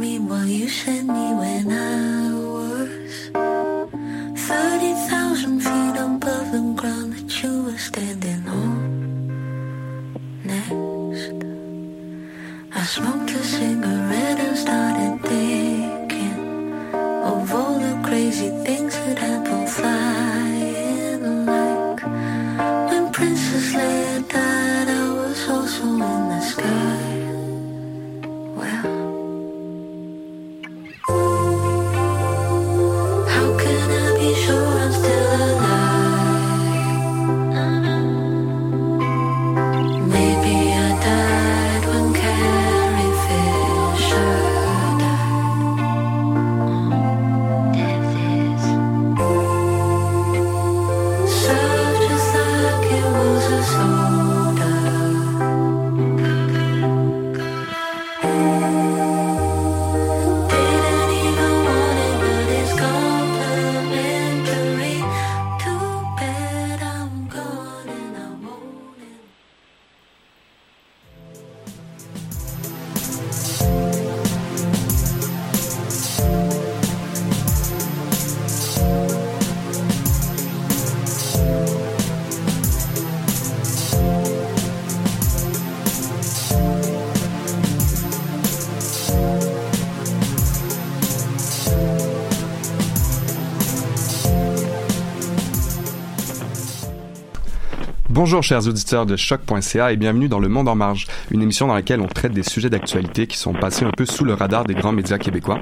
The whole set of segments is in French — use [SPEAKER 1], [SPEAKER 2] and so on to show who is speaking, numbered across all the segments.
[SPEAKER 1] Read what you sent me when I was 30,000 feet above the ground that you were standing on. Next, I smoked a cigarette
[SPEAKER 2] Bonjour chers auditeurs de choc.ca et bienvenue dans Le Monde en marge, une émission dans laquelle on traite des sujets d'actualité qui sont passés un peu sous le radar des grands médias québécois.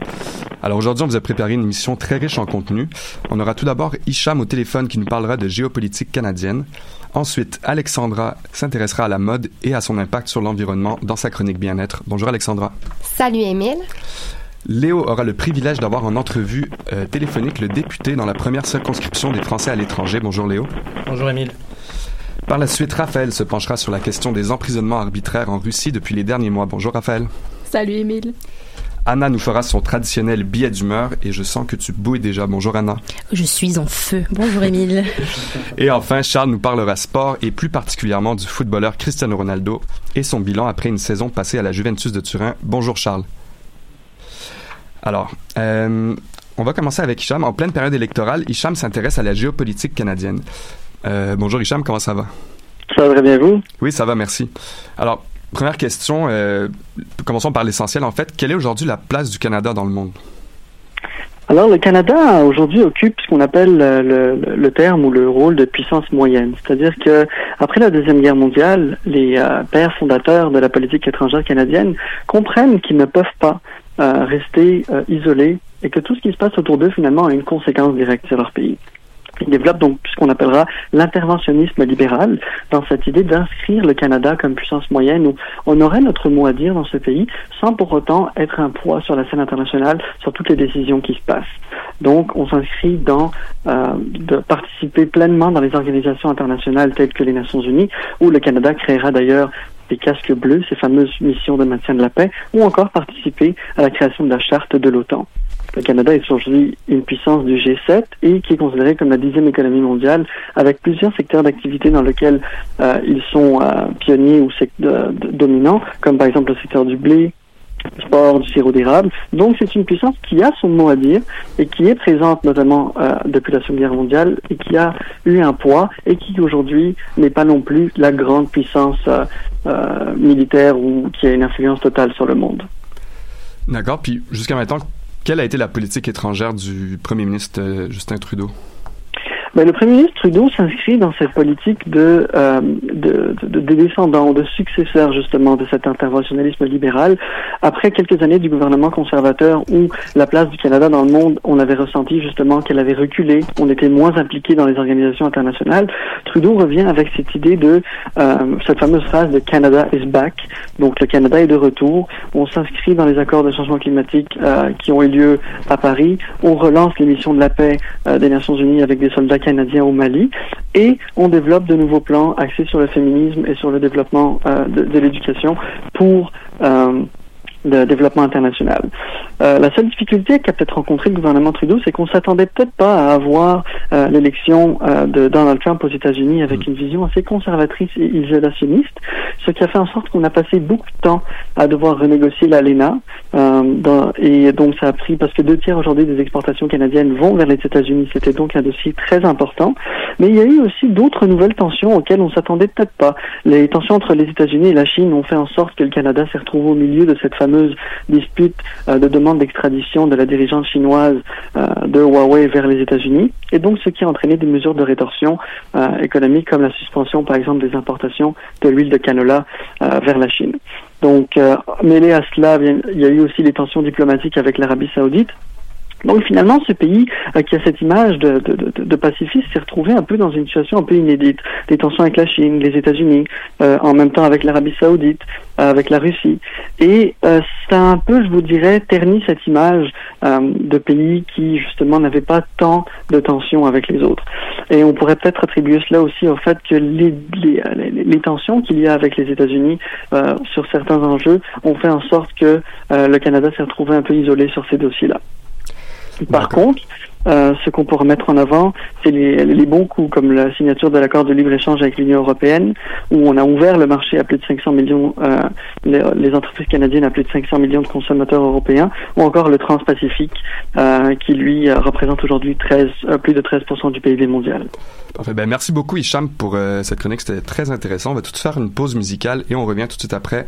[SPEAKER 2] Alors aujourd'hui, on vous a préparé une émission très riche en contenu. On aura tout d'abord Hicham au téléphone qui nous parlera de géopolitique canadienne. Ensuite, Alexandra s'intéressera à la mode et à son impact sur l'environnement dans sa chronique bien-être. Bonjour Alexandra.
[SPEAKER 3] Salut Émile.
[SPEAKER 2] Léo aura le privilège d'avoir en entrevue euh, téléphonique le député dans la première circonscription des Français à l'étranger. Bonjour Léo.
[SPEAKER 4] Bonjour Émile.
[SPEAKER 2] Par la suite, Raphaël se penchera sur la question des emprisonnements arbitraires en Russie depuis les derniers mois. Bonjour Raphaël.
[SPEAKER 3] Salut Émile.
[SPEAKER 2] Anna nous fera son traditionnel billet d'humeur et je sens que tu bouilles déjà. Bonjour Anna.
[SPEAKER 3] Je suis en feu. Bonjour Émile.
[SPEAKER 2] Et enfin, Charles nous parlera sport et plus particulièrement du footballeur Cristiano Ronaldo et son bilan après une saison passée à la Juventus de Turin. Bonjour Charles. Alors, euh, on va commencer avec Hicham. En pleine période électorale, Hicham s'intéresse à la géopolitique canadienne. Euh, bonjour Hicham, comment ça va?
[SPEAKER 5] Ça va très bien vous?
[SPEAKER 2] Oui, ça va, merci. Alors, première question, euh, commençons par l'essentiel en fait. Quelle est aujourd'hui la place du Canada dans le monde?
[SPEAKER 5] Alors, le Canada aujourd'hui occupe ce qu'on appelle le, le, le, terme ou le rôle de puissance moyenne. C'est-à-dire que après la deuxième guerre mondiale, les euh, pères fondateurs de la politique étrangère canadienne comprennent qu'ils ne peuvent pas euh, rester euh, isolés et que tout ce qui se passe autour d'eux finalement a une conséquence directe sur leur pays. Il développe donc ce qu'on appellera l'interventionnisme libéral dans cette idée d'inscrire le Canada comme puissance moyenne où on aurait notre mot à dire dans ce pays sans pour autant être un poids sur la scène internationale sur toutes les décisions qui se passent. Donc on s'inscrit dans euh, de participer pleinement dans les organisations internationales telles que les Nations Unies où le Canada créera d'ailleurs des casques bleus, ces fameuses missions de maintien de la paix, ou encore participer à la création de la charte de l'OTAN. Le Canada est aujourd'hui une puissance du G7 et qui est considérée comme la dixième économie mondiale avec plusieurs secteurs d'activité dans lesquels euh, ils sont euh, pionniers ou dominants, comme par exemple le secteur du blé, du sport, du sirop d'érable. Donc c'est une puissance qui a son mot à dire et qui est présente notamment euh, depuis la Seconde Guerre mondiale et qui a eu un poids et qui aujourd'hui n'est pas non plus la grande puissance militaire ou qui a une influence totale sur le monde.
[SPEAKER 2] D'accord. Puis jusqu'à maintenant, quelle a été la politique étrangère du premier ministre euh, Justin Trudeau?
[SPEAKER 5] Le Premier ministre Trudeau s'inscrit dans cette politique de, euh, de, de, de descendants, de successeurs justement de cet interventionnisme libéral. Après quelques années du gouvernement conservateur où la place du Canada dans le monde, on avait ressenti justement qu'elle avait reculé, on était moins impliqué dans les organisations internationales, Trudeau revient avec cette idée de euh, cette fameuse phrase de Canada is back, donc le Canada est de retour. On s'inscrit dans les accords de changement climatique euh, qui ont eu lieu à Paris. On relance les missions de la paix euh, des Nations Unies avec des soldats canadiens au Mali et on développe de nouveaux plans axés sur le féminisme et sur le développement euh, de, de l'éducation pour le développement international. Euh, la seule difficulté qu'a peut-être rencontré le gouvernement Trudeau, c'est qu'on s'attendait peut-être pas à avoir euh, l'élection euh, de Donald Trump aux États-Unis avec une vision assez conservatrice et isolationniste, ce qui a fait en sorte qu'on a passé beaucoup de temps à devoir renégocier l'ALENA. Et donc ça a pris parce que deux tiers aujourd'hui des exportations canadiennes vont vers les États-Unis. C'était donc un dossier très important. Mais il y a eu aussi d'autres nouvelles tensions auxquelles on s'attendait peut-être pas. Les tensions entre les États-Unis et la Chine ont fait en sorte que le Canada s'est retrouvé au milieu de cette fameuse dispute euh, de demande d'extradition de la dirigeante chinoise euh, de Huawei vers les États-Unis, et donc ce qui a entraîné des mesures de rétorsion euh, économique comme la suspension, par exemple, des importations de l'huile de canola vers la Chine. Donc, mêlé à cela, il y a eu aussi les tensions diplomatiques avec l'Arabie saoudite. Donc finalement, ce pays euh, qui a cette image de, de, de, de pacifiste s'est retrouvé un peu dans une situation un peu inédite. Des tensions avec la Chine, les États-Unis, euh, en même temps avec l'Arabie saoudite, euh, avec la Russie. Et euh, ça a un peu, je vous dirais, terni cette image euh, de pays qui justement n'avaient pas tant de tensions avec les autres. Et on pourrait peut-être attribuer cela aussi au fait que les, les, les, tensions qu'il y a avec les États-Unis sur certains enjeux ont fait en sorte que le Canada s'est retrouvé un peu isolé sur ces dossiers-là. Par contre, euh, ce qu'on pourrait mettre en avant, c'est les, les, bons coups, comme la signature de l'accord de libre-échange avec l'Union européenne, où on a ouvert le marché à plus de 500 millions, euh, les, les, entreprises canadiennes à plus de 500 millions de consommateurs européens, ou encore le Transpacifique, euh, qui lui représente aujourd'hui 13, euh, plus de 13% du PIB mondial.
[SPEAKER 2] Parfait. Ben, merci beaucoup, Hicham, pour euh, cette chronique. C'était très intéressant. On va tout de suite faire une pause musicale et on revient tout de suite après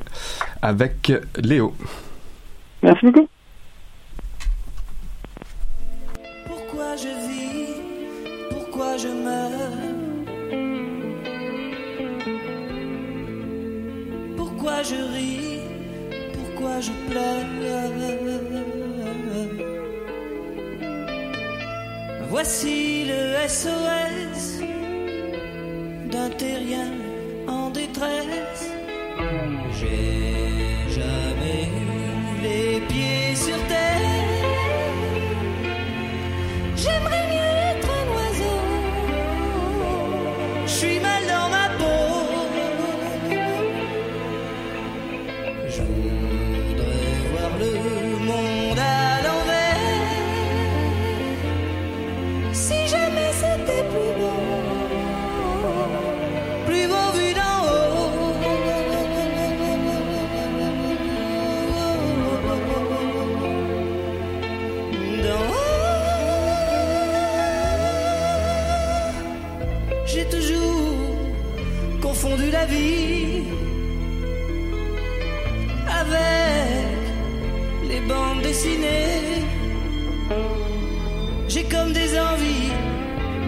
[SPEAKER 2] avec Léo.
[SPEAKER 5] Merci beaucoup.
[SPEAKER 6] Je vis Pourquoi je meurs Pourquoi je ris Pourquoi je pleure Voici le SOS d'un terrien en détresse. J'ai jamais avec les bandes dessinées. J'ai comme des envies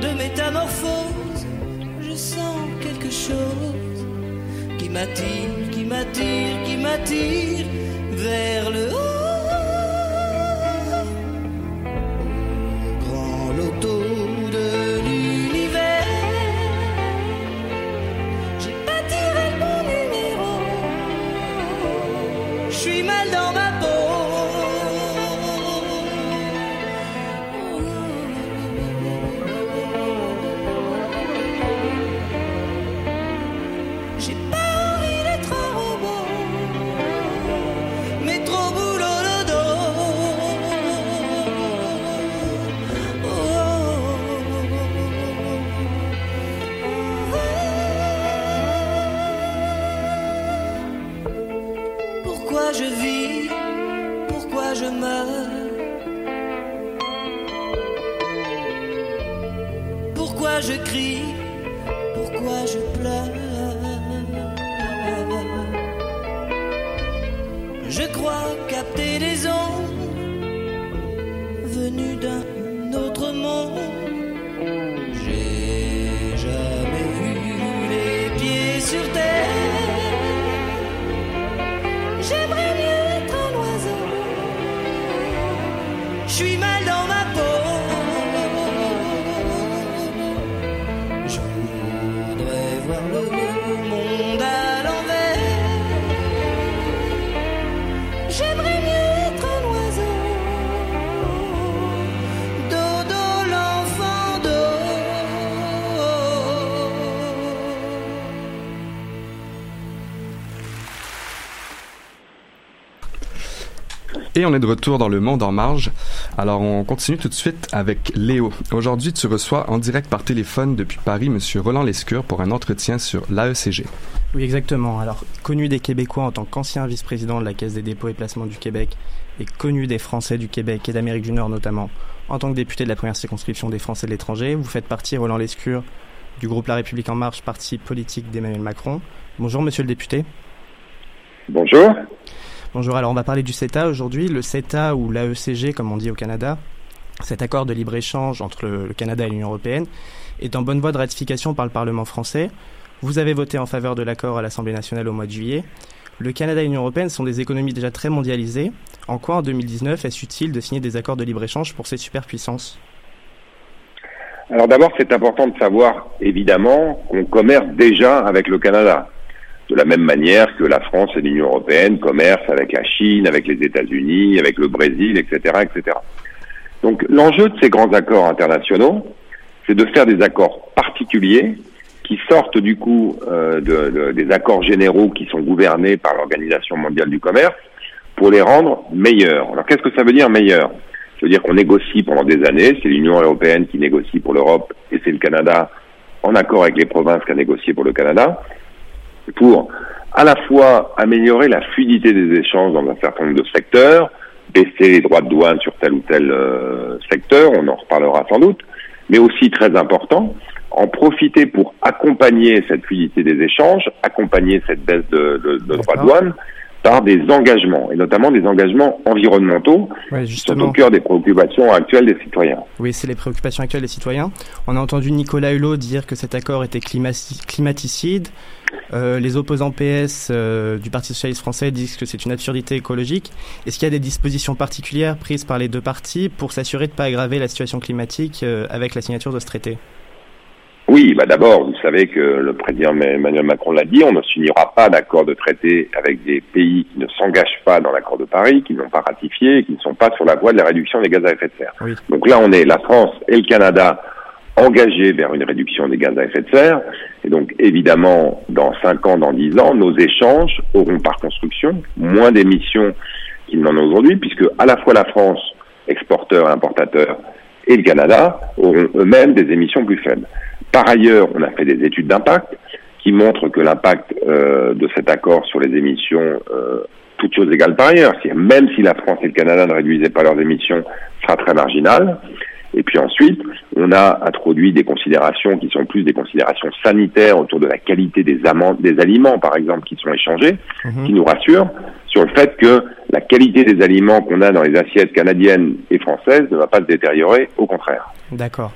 [SPEAKER 6] de métamorphose. Je sens quelque chose qui m'attire, qui m'attire, qui m'attire vers le haut. J'aimerais mieux être un oiseau. Dodo, l'enfant d'eau.
[SPEAKER 2] Et on est de retour dans le monde en marge. Alors on continue tout de suite avec Léo. Aujourd'hui, tu reçois en direct par téléphone depuis Paris Monsieur Roland Lescure pour un entretien sur l'AECG.
[SPEAKER 4] Oui, exactement. Alors, connu des Québécois en tant qu'ancien vice-président de la Caisse des dépôts et placements du Québec et connu des Français du Québec et d'Amérique du Nord notamment en tant que député de la première circonscription des Français de l'étranger, vous faites partie, Roland Lescure, du groupe La République En Marche, parti politique d'Emmanuel Macron. Bonjour, monsieur le député.
[SPEAKER 7] Bonjour.
[SPEAKER 4] Bonjour, alors on va parler du CETA aujourd'hui. Le CETA ou l'AECG, comme on dit au Canada, cet accord de libre-échange entre le, Canada et l'Union européenne, est en bonne voie de ratification par le Parlement français. Vous avez voté en faveur de l'accord à l'Assemblée nationale au mois de juillet. Le Canada et l'Union européenne sont des économies déjà très mondialisées. En quoi, en 2019, est-ce utile de signer des accords de libre-échange pour ces superpuissances?
[SPEAKER 7] Alors d'abord, c'est important de savoir, évidemment, qu'on commerce déjà avec le Canada. De la même manière que la France et l'Union européenne commercent avec la Chine, avec les États-Unis, avec le Brésil, etc., etc. Donc l'enjeu de ces grands accords internationaux, c'est de faire des accords particuliers qui sortent du coup euh, de, de, des accords généraux qui sont gouvernés par l'Organisation mondiale du commerce pour les rendre meilleurs. Alors qu'est-ce que ça veut dire meilleurs? Ça veut dire qu'on négocie pendant des années, c'est l'Union européenne qui négocie pour l'Europe et c'est le Canada en accord avec les provinces qui a négocié pour le Canada, pour à la fois améliorer la fluidité des échanges dans un certain nombre de secteurs, baisser les droits de douane sur tel ou tel euh, secteur, on en reparlera sans doute, mais aussi très important, en profiter pour accompagner cette fluidité des échanges, accompagner cette baisse de, de, de droits de douane par des engagements, et notamment des engagements environnementaux
[SPEAKER 4] ouais,
[SPEAKER 7] qui sont au cœur des préoccupations actuelles des citoyens.
[SPEAKER 4] Oui, c'est les préoccupations actuelles des citoyens. On a entendu Nicolas Hulot dire que cet accord était climaticide. Euh, les opposants PS euh, du Parti socialiste français disent que c'est une absurdité écologique. Est-ce qu'il y a des dispositions particulières prises par les deux partis pour s'assurer de ne pas aggraver la situation climatique euh, avec la signature de ce traité?
[SPEAKER 7] Oui, bah d'abord, vous savez que le président Emmanuel Macron l'a dit, on ne signera pas d'accord de traité avec des pays qui ne s'engagent pas dans l'accord de Paris, qui n'ont pas ratifié, qui ne sont pas sur la voie de la réduction des gaz à effet de serre.
[SPEAKER 4] Oui.
[SPEAKER 7] Donc là, on est la France et le Canada engagés vers une réduction des gaz à effet de serre. Et donc, évidemment, dans 5 ans, dans 10 ans, nos échanges auront par construction moins d'émissions qu'ils n'en ont aujourd'hui, puisque à la fois la France, exporteur et importateur, et le Canada auront eux-mêmes des émissions plus faibles. Par ailleurs, on a fait des études d'impact qui montrent que l'impact euh, de cet accord sur les émissions, euh, toutes choses égales par ailleurs, même si la France et le Canada ne réduisaient pas leurs émissions, sera très marginal. Et puis ensuite, on a introduit des considérations qui sont plus des considérations sanitaires autour de la qualité des, des aliments, par exemple, qui sont échangés, mmh. qui nous rassurent sur le fait que la qualité des aliments qu'on a dans les assiettes canadiennes et françaises ne va pas se détériorer, au contraire.
[SPEAKER 4] D'accord.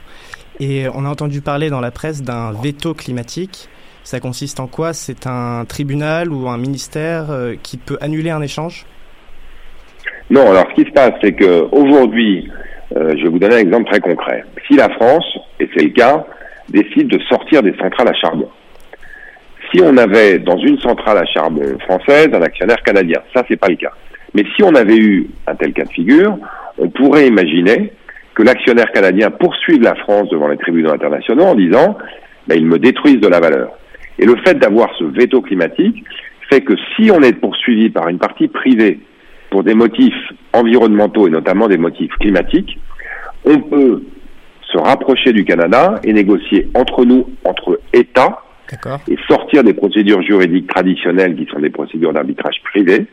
[SPEAKER 4] Et on a entendu parler dans la presse d'un veto climatique. Ça consiste en quoi? C'est un tribunal ou un ministère euh, qui peut annuler un échange?
[SPEAKER 7] Non, alors ce qui se passe, c'est que aujourd'hui, euh, je vais vous donner un exemple très concret. Si la France, et c'est le cas, décide de sortir des centrales à charbon, si on avait dans une centrale à charbon française un actionnaire canadien, ça c'est pas le cas. Mais si on avait eu un tel cas de figure, on pourrait imaginer que l'actionnaire canadien poursuive la France devant les tribunaux internationaux en disant ben, ils me détruisent de la valeur. Et le fait d'avoir ce veto climatique fait que si on est poursuivi par une partie privée pour des motifs environnementaux et notamment des motifs climatiques, on peut se rapprocher du Canada et négocier entre nous, entre États, et sortir des procédures juridiques traditionnelles qui sont des procédures d'arbitrage privé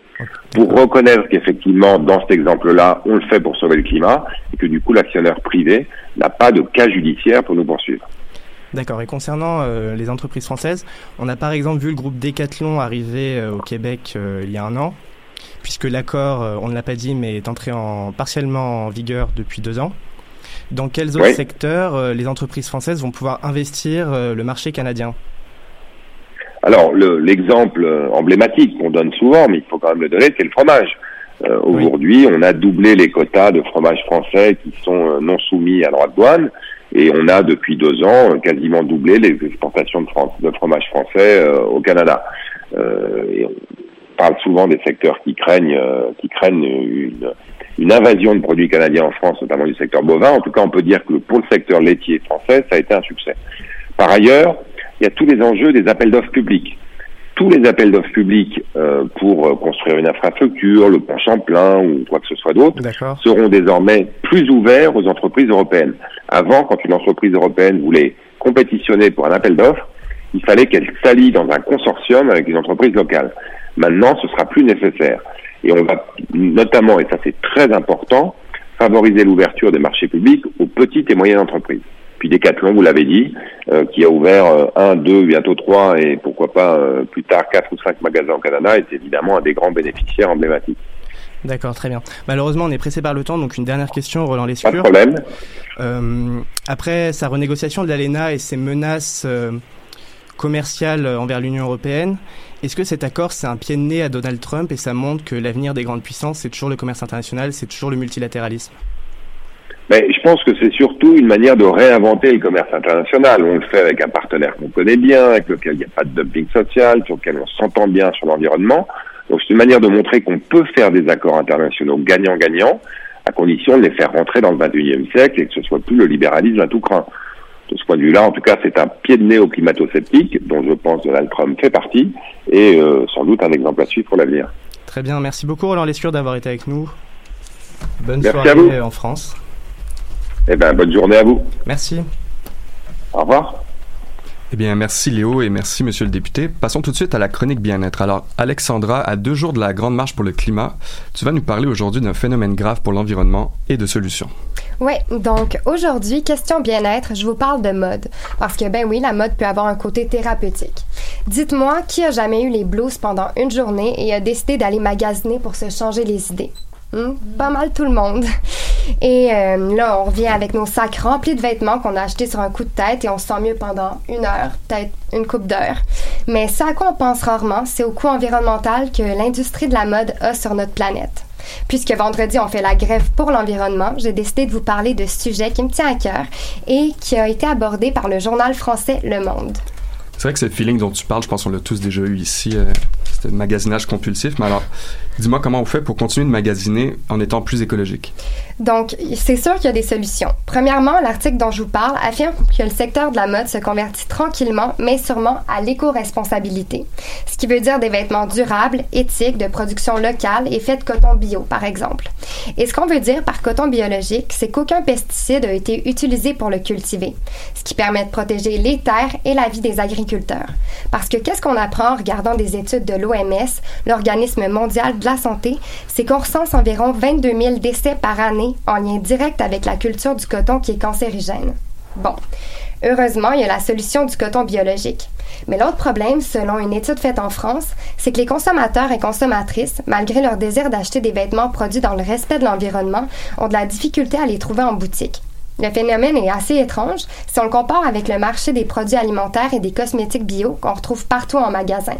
[SPEAKER 7] pour reconnaître qu'effectivement, dans cet exemple-là, on le fait pour sauver le climat et que du coup, l'actionnaire privé n'a pas de cas judiciaire pour nous poursuivre.
[SPEAKER 4] D'accord. Et concernant euh, les entreprises françaises, on a par exemple vu le groupe Decathlon arriver euh, au Québec euh, il y a un an, puisque l'accord, on ne l'a pas dit, mais est entré en, partiellement en vigueur depuis deux ans. Dans quels autres
[SPEAKER 7] Oui.
[SPEAKER 4] secteurs les entreprises françaises vont pouvoir investir le marché canadien?
[SPEAKER 7] Alors, le- l'exemple euh, emblématique qu'on donne souvent, mais il faut quand même le donner, c'est le fromage. Euh, Aujourd'hui, on a doublé les quotas de fromage français qui sont euh, non soumis à droit de douane. Et on a depuis deux ans quasiment doublé les exportations de, France, de fromage français au Canada. et on parle souvent des secteurs qui craignent, qui craignent une, une invasion de produits canadiens en France, notamment du secteur bovin. En tout cas, on peut dire que pour le secteur laitier français, ça a été un succès. Par ailleurs, il y a tous les enjeux des appels d'offres publics. Tous les appels d'offres publics euh, pour euh, construire une infrastructure, le pont Champlain ou quoi que ce soit d'autre, seront désormais plus ouverts aux entreprises européennes. Avant, quand une entreprise européenne voulait compétitionner pour un appel d'offres, il fallait qu'elle s'allie dans un consortium avec une entreprise locale. Maintenant, ce sera plus nécessaire. Et on va notamment, et ça c'est très important, favoriser l'ouverture des marchés publics aux petites et moyennes entreprises. Puis Decathlon, vous l'avez dit, euh, qui a ouvert euh, un, deux, bientôt trois, et pourquoi pas euh, plus tard quatre ou cinq magasins au Canada, est évidemment un des grands bénéficiaires emblématiques.
[SPEAKER 4] D'accord, très bien. Malheureusement, on est pressé par le temps, donc une dernière question, Roland Lescure.
[SPEAKER 7] Pas de problème.
[SPEAKER 4] Euh, après sa renégociation de l'ALENA et ses menaces commerciales envers l'Union européenne, est-ce que cet accord, c'est un pied de nez à Donald Trump et ça montre que l'avenir des grandes puissances, c'est toujours le commerce international, c'est toujours le multilatéralisme?
[SPEAKER 7] Mais je pense que c'est surtout une manière de réinventer le commerce international. On le fait avec un partenaire qu'on connaît bien, avec lequel il n'y a pas de dumping social, sur lequel on s'entend bien sur l'environnement. Donc c'est une manière de montrer qu'on peut faire des accords internationaux gagnant-gagnant, à condition de les faire rentrer dans le 21e siècle et que ce soit plus le libéralisme à tout craint de ce point de vue-là, en tout cas, c'est un pied de nez au climato-sceptique, dont je pense Donald Trump fait partie, et euh, sans doute un exemple à suivre pour l'avenir.
[SPEAKER 4] Très bien, merci beaucoup Roland Lescure d'avoir été avec nous. Bonne soirée en France.
[SPEAKER 7] Eh bien, bonne journée à vous.
[SPEAKER 4] Merci.
[SPEAKER 7] Au revoir.
[SPEAKER 2] Eh bien, merci Léo et merci Monsieur le député. Passons tout de suite à la chronique bien-être. Alors, Alexandra, à deux jours de la Grande Marche pour le climat, tu vas nous parler aujourd'hui d'un phénomène grave pour l'environnement et de solutions.
[SPEAKER 8] Oui, donc aujourd'hui, question bien-être, je vous parle de mode. Parce que, ben oui, la mode peut avoir un côté thérapeutique. Dites-moi, qui a jamais eu les blues pendant une journée et a décidé d'aller magasiner pour se changer les idées? Hmm? Pas mal tout le monde. Et euh, là, on revient avec nos sacs remplis de vêtements qu'on a achetés sur un coup de tête et on se sent mieux pendant une heure, peut-être une coupe d'heure. Mais ça à quoi on pense rarement, c'est au coût environnemental que l'industrie de la mode a sur notre planète. Puisque vendredi, on fait la grève pour l'environnement, j'ai décidé de vous parler de ce sujet qui me tient à cœur et qui a été abordé par le journal français Le Monde.
[SPEAKER 2] C'est vrai que ce feeling dont tu parles, je pense qu'on l'a tous déjà eu ici. Euh, le magasinage compulsif. Mais alors, dis-moi comment on fait pour continuer de magasiner en étant plus écologique.
[SPEAKER 8] Donc, c'est sûr qu'il y a des solutions. Premièrement, l'article dont je vous parle affirme que le secteur de la mode se convertit tranquillement, mais sûrement à l'éco-responsabilité. Ce qui veut dire des vêtements durables, éthiques, de production locale et faits de coton bio, par exemple. Et ce qu'on veut dire par coton biologique, c'est qu'aucun pesticide a été utilisé pour le cultiver, ce qui permet de protéger les terres et la vie des agriculteurs. Parce que qu'est-ce qu'on apprend en regardant des études de l'OMS, l'Organisme mondial de la santé, c'est qu'on recense environ 22 000 décès par année en lien direct avec la culture du coton qui est cancérigène. Bon, heureusement, il y a la solution du coton biologique. Mais l'autre problème, selon une étude faite en France, c'est que les consommateurs et consommatrices, malgré leur désir d'acheter des vêtements produits dans le respect de l'environnement, ont de la difficulté à les trouver en boutique. Le phénomène est assez étrange si on le compare avec le marché des produits alimentaires et des cosmétiques bio qu'on retrouve partout en magasin.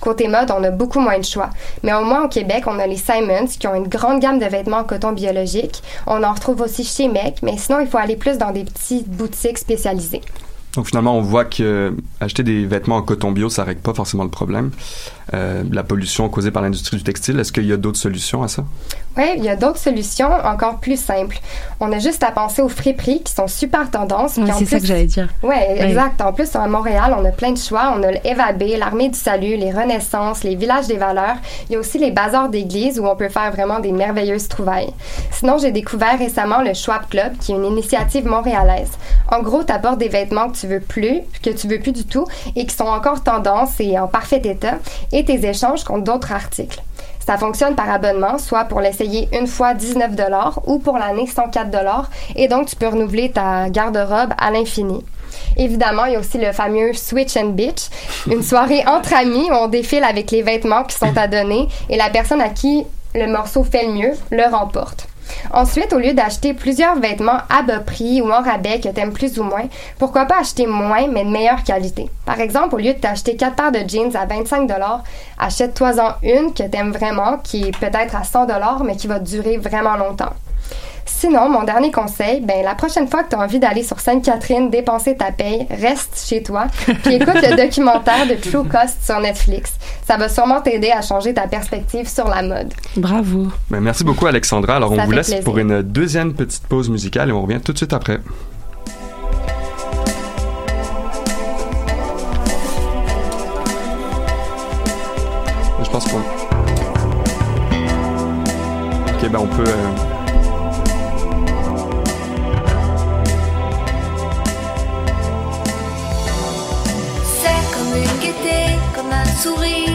[SPEAKER 8] Côté mode, on a beaucoup moins de choix. Mais au moins au Québec, on a les Simons qui ont une grande gamme de vêtements en coton biologique. On en retrouve aussi chez Mec, mais sinon, il faut aller plus dans des petites boutiques spécialisées.
[SPEAKER 2] Donc finalement, on voit que acheter des vêtements en coton bio, ça règle pas forcément le problème. Euh, la pollution causée par l'industrie du textile, est-ce qu'il y a d'autres solutions à ça?
[SPEAKER 8] Oui, il y a d'autres solutions encore plus simples. On a juste à penser aux friperies qui sont super tendances.
[SPEAKER 3] c'est ça que j'allais dire.
[SPEAKER 8] Oui, exact. En plus, à Montréal, on a plein de choix. On a le Evabé, l'Armée du Salut, les Renaissances, les Villages des Valeurs. Il y a aussi les bazars d'église où on peut faire vraiment des merveilleuses trouvailles. Sinon, j'ai découvert récemment le Schwab Club, qui est une initiative montréalaise. En gros, tu apportes des vêtements que tu veux plus, que tu veux plus du tout et qui sont encore tendance et en parfait état et tes échanges contre d'autres articles. Ça fonctionne par abonnement, soit pour l'essayer une fois 19 dollars ou pour l'année 104 dollars et donc tu peux renouveler ta garde-robe à l'infini. Évidemment, il y a aussi le fameux Switch and Bitch, une soirée entre amis où on défile avec les vêtements qui sont à donner et la personne à qui le morceau fait le mieux le remporte. Ensuite, au lieu d'acheter plusieurs vêtements à bas prix ou en rabais que t'aimes plus ou moins, pourquoi pas acheter moins mais de meilleure qualité? Par exemple, au lieu de t'acheter quatre paires de jeans à 25 achète-toi-en une que t'aimes vraiment, qui est peut-être à 100 mais qui va durer vraiment longtemps. Sinon, mon dernier conseil, ben la prochaine fois que tu as envie d'aller sur Sainte-Catherine dépenser ta paye, reste chez toi puis écoute le documentaire de True Cost sur Netflix. Ça va sûrement t'aider à changer ta perspective sur la mode.
[SPEAKER 3] Bravo.
[SPEAKER 2] Ben, merci beaucoup, Alexandra. Alors,
[SPEAKER 8] Ça
[SPEAKER 2] on vous laisse
[SPEAKER 8] plaisir.
[SPEAKER 2] pour une deuxième petite pause musicale et on revient tout de suite après. Je pense qu'on. Ok, ben on peut. euh,
[SPEAKER 9] sourire,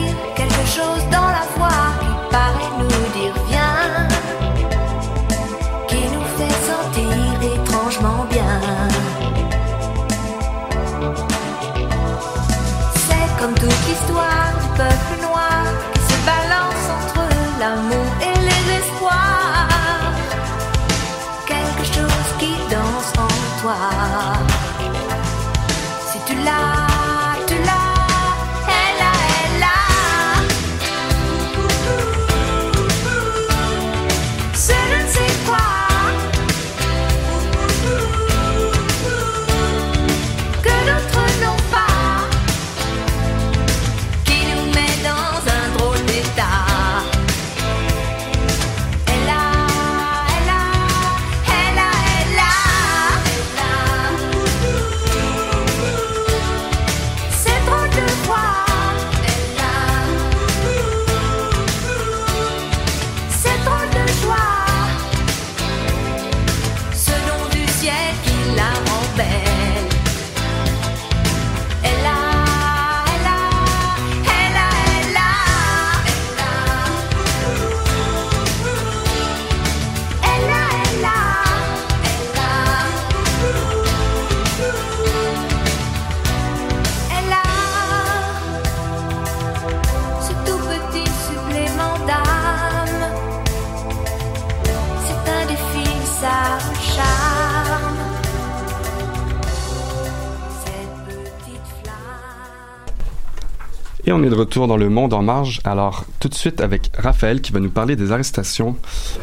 [SPEAKER 2] On est de retour dans le monde en marge. Alors, tout de suite avec Raphaël qui va nous parler des arrestations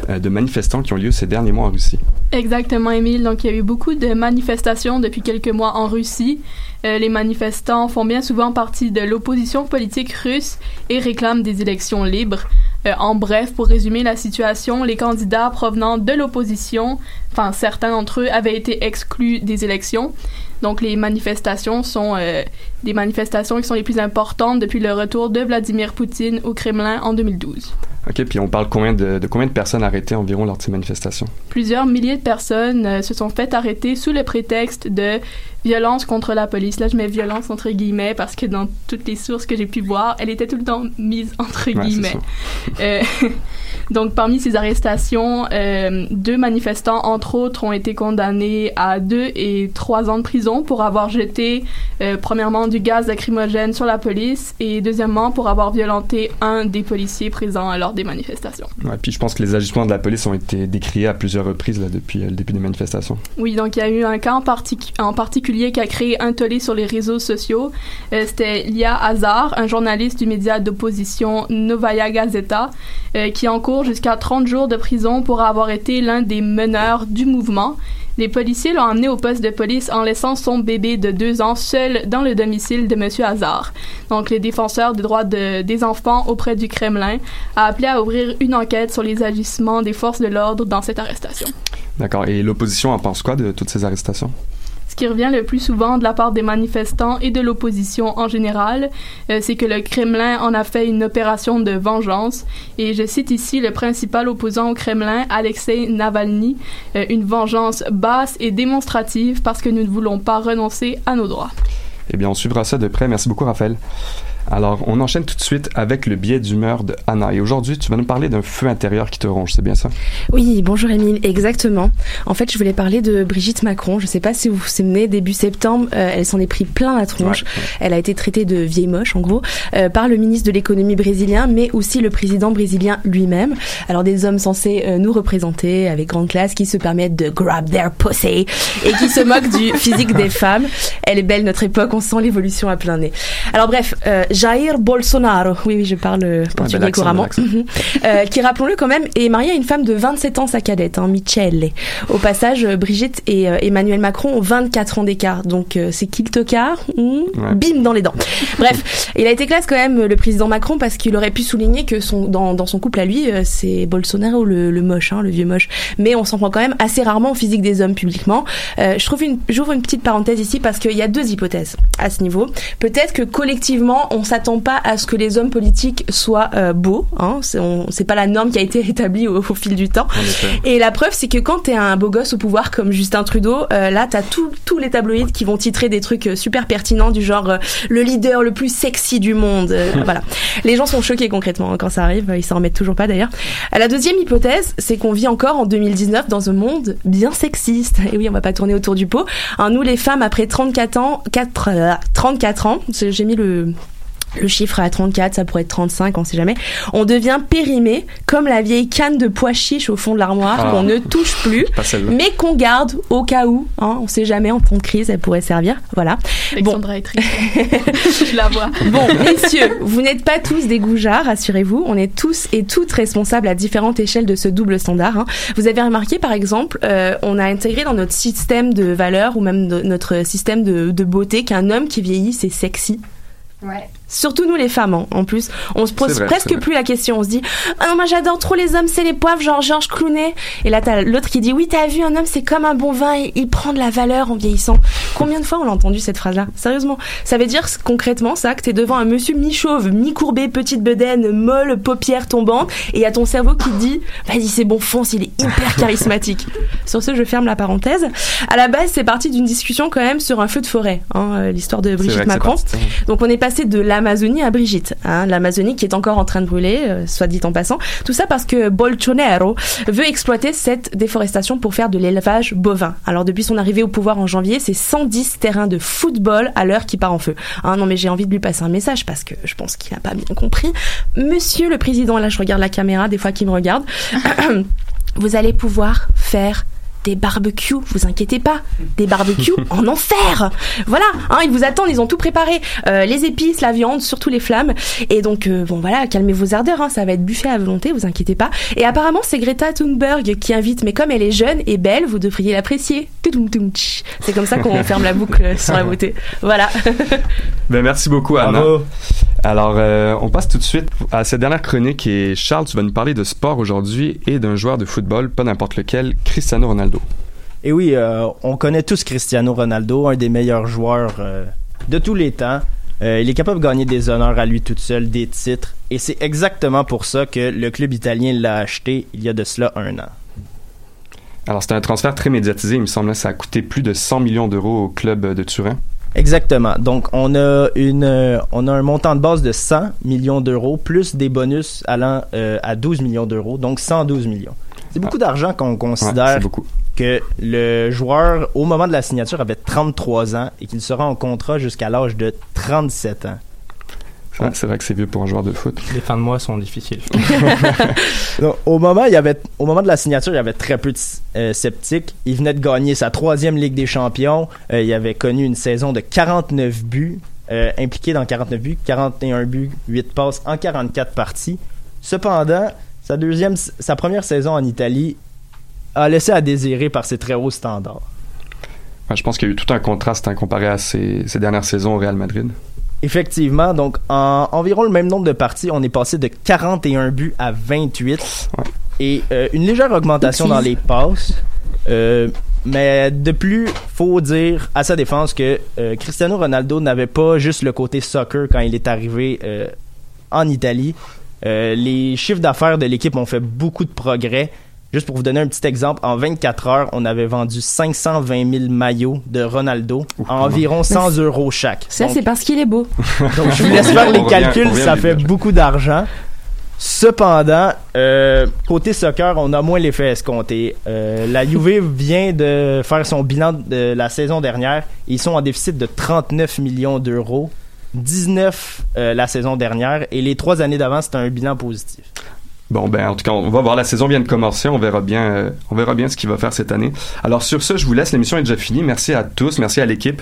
[SPEAKER 2] euh, de manifestants qui ont lieu ces derniers mois en Russie.
[SPEAKER 10] Exactement, Émile. Donc, il y a eu beaucoup de manifestations depuis quelques mois en Russie. Euh, les manifestants font bien souvent partie de l'opposition politique russe et réclament des élections libres. Euh, en bref, pour résumer la situation, les candidats provenant de l'opposition, enfin certains d'entre eux, avaient été exclus des élections. Donc, les manifestations sont euh, des manifestations qui sont les plus importantes depuis le retour de Vladimir Poutine au Kremlin en 2012.
[SPEAKER 2] OK, puis on parle combien de, de combien de personnes arrêtées environ lors de ces manifestations?
[SPEAKER 10] Plusieurs milliers de personnes euh, se sont faites arrêter sous le prétexte de violence contre la police. Là, je mets violence entre guillemets parce que dans toutes les sources que j'ai pu voir, elle était tout le temps mise entre guillemets. Donc, parmi ces arrestations, euh, deux manifestants, entre autres, ont été condamnés à deux et trois ans de prison pour avoir jeté, euh, premièrement, du gaz lacrymogène sur la police et deuxièmement, pour avoir violenté un des policiers présents lors des manifestations.
[SPEAKER 2] Ouais, puis je pense que les agissements de la police ont été décriés à plusieurs reprises là, depuis euh, le début des manifestations.
[SPEAKER 10] Oui, donc il y a eu un cas en, particu- en particulier qui a créé un tollé sur les réseaux sociaux. Euh, C'était Lia Hazar, un journaliste du média d'opposition Novaya Gazeta, qui jusqu'à 30 jours de prison pour avoir été l'un des meneurs du mouvement. Les policiers l'ont emmené au poste de police en laissant son bébé de deux ans seul dans le domicile de Monsieur Hazar. Donc, les défenseurs des droits de- des enfants auprès du Kremlin a appelé à ouvrir une enquête sur les agissements des forces de l'ordre dans cette arrestation.
[SPEAKER 2] D'accord. Et l'opposition en pense quoi de toutes ces arrestations?
[SPEAKER 10] Qui revient le plus souvent de la part des manifestants et de l'opposition en général, euh, c'est que le Kremlin en a fait une opération de vengeance. Et je cite ici le principal opposant au Kremlin, Alexei Navalny, euh, une vengeance basse et démonstrative parce que nous ne voulons pas renoncer à nos droits.
[SPEAKER 2] Eh bien, on suivra ça de près. Merci beaucoup, Raphaël. Alors, on enchaîne tout de suite avec le biais d'humeur de Anna. Et aujourd'hui, tu vas nous parler d'un feu intérieur qui te ronge, c'est bien ça?
[SPEAKER 3] Oui, bonjour Émile, exactement. En fait, je voulais parler de Brigitte Macron. Je sais pas si vous vous souvenez, début septembre, euh, elle s'en est pris plein la tronche. Elle a été traitée de vieille moche, en gros, euh, par le ministre de l'économie brésilien, mais aussi le président brésilien lui-même. Alors des hommes censés euh, nous représenter avec grande classe, qui se permettent de grab their pussy et qui se moquent du physique des femmes. Elle est belle notre époque, on sent l'évolution à plein nez. Alors bref, Jair Bolsonaro, oui, oui, je parle euh, portugais
[SPEAKER 2] bel accent,
[SPEAKER 3] couramment. Mhm. Euh, qui, rappelons-le quand même, est marié à une femme de 27 ans, sa cadette, hein, Michele. Au passage, euh, Brigitte et Emmanuel Macron ont 24 ans d'écart, donc c'est qui le tocard
[SPEAKER 2] Ouais.
[SPEAKER 3] Bim dans les dents. Bref, il a été classe quand même, le président Macron, parce qu'il aurait pu souligner que son, dans, dans son couple à lui, c'est Bolsonaro le, le moche, hein, le vieux moche. Mais on s'en prend quand même assez rarement au physique des hommes publiquement. Euh, je trouve une, j'ouvre une petite parenthèse ici parce qu'il y a deux hypothèses à ce niveau. Peut-être que collectivement, on s'attend pas à ce que les hommes politiques soient euh, beaux. Hein. C'est, on- pas la norme qui a été établie au, au fil du temps. Et la preuve, c'est que quand t'es un beau gosse au pouvoir comme Justin Trudeau, euh, là, t'as tous les tabloïds qui vont titrer des trucs euh, super pertinents du genre euh, le leader le plus sexy du monde. Voilà. Les gens sont choqués concrètement hein, quand ça arrive. Ils s'en remettent toujours pas d'ailleurs. La deuxième hypothèse, c'est qu'on vit encore en 2019 dans un monde bien sexiste. Et oui, on va pas tourner autour du pot. Hein, nous, les femmes, après 34 ans, 4, euh, 34 ans, j'ai mis le le chiffre à 34, ça pourrait être 35, on sait jamais. On devient périmé comme la vieille canne de pois chiche au fond de l'armoire
[SPEAKER 2] Ah.
[SPEAKER 3] qu'on ne touche plus, mais qu'on garde au cas où. Hein, on sait jamais en temps de crise, elle pourrait servir. Voilà.
[SPEAKER 10] Alexandra est triste. Je la vois.
[SPEAKER 3] Bon, messieurs, vous n'êtes pas tous des goujards, rassurez-vous. On est tous et toutes responsables à différentes échelles de ce double standard. hein. Vous avez remarqué, par exemple, euh, on a intégré dans notre système de valeurs ou même de notre système de, de beauté qu'un homme qui vieillit, c'est sexy.
[SPEAKER 8] Ouais.
[SPEAKER 3] Surtout nous les femmes, hein, en plus. On se pose
[SPEAKER 2] vrai,
[SPEAKER 3] presque plus la question. On se dit, ah non, moi j'adore trop les hommes, c'est les poivres, genre Georges Clooney. Et là, t'as l'autre qui dit, oui, t'as vu, un homme, c'est comme un bon vin, il, il prend de la valeur en vieillissant. Combien de fois on a entendu cette phrase-là? Sérieusement. Ça veut dire concrètement ça, que t'es devant un monsieur mi-chauve, mi-courbé, petite bedaine, molle, paupières tombantes, et y a ton cerveau qui te dit, vas-y, c'est bon, fonce, il est hyper charismatique. Sur ce, je ferme la parenthèse. À la base, c'est parti d'une discussion quand même sur un feu de forêt, hein, euh, l'histoire de Brigitte Macron. Donc on est passé de l'Amazonie à Brigitte, hein, l'Amazonie qui est encore en train de brûler, euh, soit dit en passant. Tout ça parce que Bolsonaro veut exploiter cette déforestation pour faire de l'élevage bovin. Alors depuis son arrivée au pouvoir en janvier, c'est 110 terrains de football à l'heure qui part en feu. Hein, non mais j'ai envie de lui passer un message parce que je pense qu'il n'a pas bien compris. Monsieur le président, là je regarde la caméra des fois qu'il me regarde, vous allez pouvoir faire des barbecues, vous inquiétez pas, des barbecues en enfer. Voilà, hein, ils vous attendent, ils ont tout préparé, Euh, les épices, la viande, surtout les flammes. Et donc euh, bon voilà, calmez vos ardeurs, hein, ça va être buffet à volonté, vous inquiétez pas. Et apparemment c'est Greta Thunberg qui invite, mais comme elle est jeune et belle, vous devriez l'apprécier. C'est comme ça qu'on ferme la boucle sur la beauté. Voilà.
[SPEAKER 2] Ben, merci beaucoup, Anna.
[SPEAKER 4] Bravo.
[SPEAKER 2] Alors, euh, on passe tout de suite à cette dernière chronique et Charles, tu vas nous parler de sport aujourd'hui et d'un joueur de football, pas n'importe lequel, Cristiano Ronaldo.
[SPEAKER 11] Et oui, euh, on connaît tous Cristiano Ronaldo, un des meilleurs joueurs euh, de tous les temps. Il est capable de gagner des honneurs à lui tout seul, des titres. Et c'est exactement pour ça que le club italien l'a acheté il y a de cela un an.
[SPEAKER 2] Alors, c'était un transfert très médiatisé, il me semble, ça a coûté plus de 100 millions d'euros au club de Turin.
[SPEAKER 11] Exactement. Donc, on a une, euh, on a un montant de base de 100 millions d'euros plus des bonus allant euh, à 12 millions d'euros, donc 112 millions. C'est beaucoup d'argent qu'on considère que le joueur, au moment de la signature, avait 33 ans et qu'il sera en contrat jusqu'à l'âge de 37 ans.
[SPEAKER 2] Ouais, c'est vrai que c'est vieux pour un joueur de foot.
[SPEAKER 4] Les fins de mois sont difficiles.
[SPEAKER 11] Donc, au moment, il y avait, au moment de la signature, il y avait très peu de euh, sceptiques. Il venait de gagner sa troisième Ligue des Champions. Euh, il avait connu une saison de 49 buts, euh, impliqué dans 49 buts, 41 buts, 8 passes en 44 parties. Cependant, sa deuxième, sa première saison en Italie a laissé à désirer par ses très hauts standards.
[SPEAKER 2] Ouais, je pense qu'il y a eu tout un contraste hein, comparé à ses, ses dernières saisons au Real Madrid.
[SPEAKER 11] Effectivement, donc en environ le même nombre de parties, on est passé de 41 buts à 28 et euh, une légère augmentation dans les passes. Euh, mais de plus, faut dire à sa défense que euh, Cristiano Ronaldo n'avait pas juste le côté soccer quand il est arrivé en Italie. Les chiffres d'affaires de l'équipe ont fait beaucoup de progrès. Juste pour vous donner un petit exemple, en 24 heures, on avait vendu 520 000 maillots de Ronaldo à environ 100 euros chaque.
[SPEAKER 3] Ça
[SPEAKER 11] Donc,
[SPEAKER 3] c'est parce qu'il est beau.
[SPEAKER 11] donc, je vous laisse faire les calculs, ça fait beaucoup d'argent. Cependant, euh, côté soccer, on a moins l'effet escompté. Euh, la Juve vient de faire son bilan de la saison dernière. Ils sont en déficit de 39 millions d'euros. 19 euh, la saison dernière et les trois années d'avant c'était un bilan positif.
[SPEAKER 2] Bon, ben, en tout cas, on va voir. La saison vient de commencer. On verra bien, euh, on verra bien ce qu'il va faire cette année. Alors, sur ce, je vous laisse. L'émission est déjà finie. Merci à tous. Merci à l'équipe.